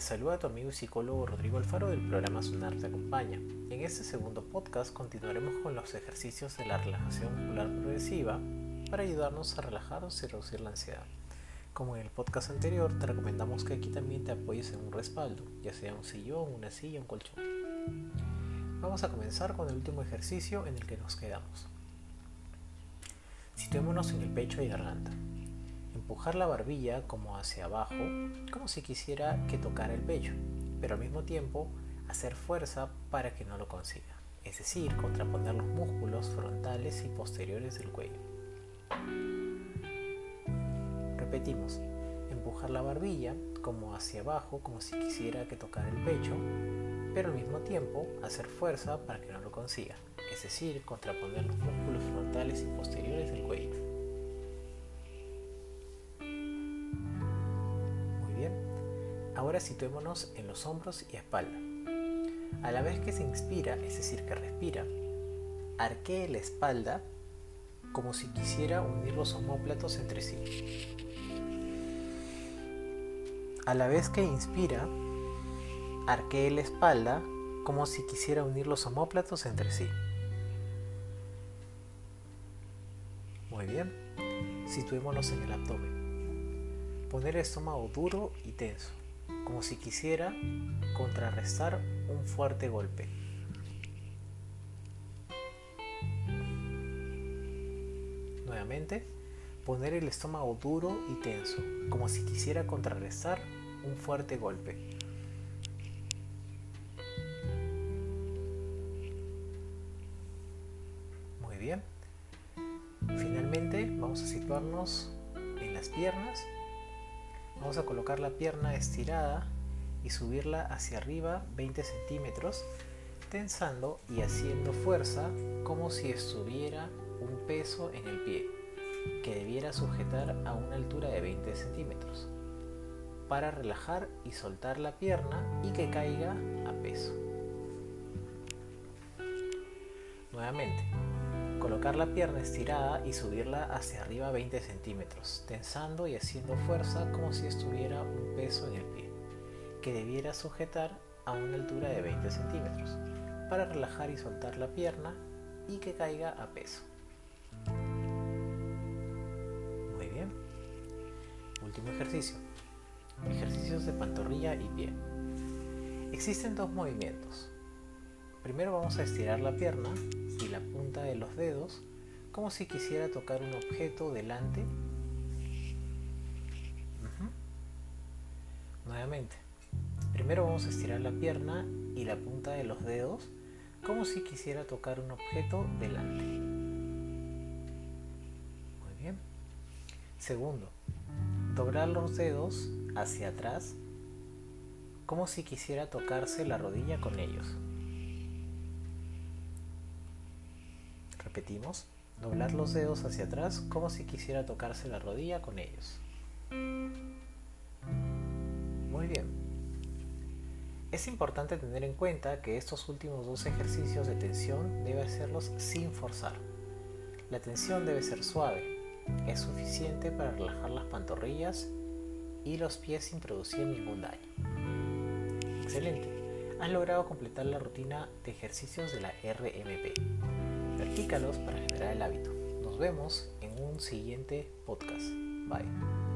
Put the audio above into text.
saluda a tu amigo y psicólogo Rodrigo Alfaro del programa Sonar te acompaña. En este segundo podcast continuaremos con los ejercicios de la relajación muscular progresiva para ayudarnos a relajarnos y reducir la ansiedad. Como en el podcast anterior, te recomendamos que aquí también te apoyes en un respaldo, ya sea un sillón, una silla un colchón. Vamos a comenzar con el último ejercicio en el que nos quedamos. Situémonos en el pecho y garganta empujar la barbilla como hacia abajo, como si quisiera que tocara el pecho, pero al mismo tiempo hacer fuerza para que no lo consiga, es decir, contraponer los músculos frontales y posteriores del cuello. Repetimos, empujar la barbilla como hacia abajo, como si quisiera que tocara el pecho, pero al mismo tiempo hacer fuerza para que no lo consiga, es decir, contraponer los músculos frontales y posteriores Ahora situémonos en los hombros y espalda. A la vez que se inspira, es decir, que respira, arquee la espalda como si quisiera unir los homóplatos entre sí. A la vez que inspira, arquee la espalda como si quisiera unir los homóplatos entre sí. Muy bien, situémonos en el abdomen. Poner el estómago duro y tenso como si quisiera contrarrestar un fuerte golpe. Nuevamente, poner el estómago duro y tenso, como si quisiera contrarrestar un fuerte golpe. Muy bien. Finalmente vamos a situarnos en las piernas Vamos a colocar la pierna estirada y subirla hacia arriba 20 centímetros, tensando y haciendo fuerza como si estuviera un peso en el pie, que debiera sujetar a una altura de 20 centímetros, para relajar y soltar la pierna y que caiga a peso. Nuevamente, Colocar la pierna estirada y subirla hacia arriba 20 centímetros, tensando y haciendo fuerza como si estuviera un peso en el pie, que debiera sujetar a una altura de 20 centímetros, para relajar y soltar la pierna y que caiga a peso. Muy bien. Último ejercicio. Ejercicios de pantorrilla y pie. Existen dos movimientos. Primero vamos a estirar la pierna y la punta de los dedos como si quisiera tocar un objeto delante. Nuevamente. Primero vamos a estirar la pierna y la punta de los dedos como si quisiera tocar un objeto delante. Muy bien. Segundo, doblar los dedos hacia atrás como si quisiera tocarse la rodilla con ellos. Repetimos, doblar los dedos hacia atrás como si quisiera tocarse la rodilla con ellos. Muy bien. Es importante tener en cuenta que estos últimos dos ejercicios de tensión debe hacerlos sin forzar. La tensión debe ser suave. Es suficiente para relajar las pantorrillas y los pies sin producir ningún daño. Excelente. Has logrado completar la rutina de ejercicios de la RMP. Practícalos para generar el hábito. Nos vemos en un siguiente podcast. Bye.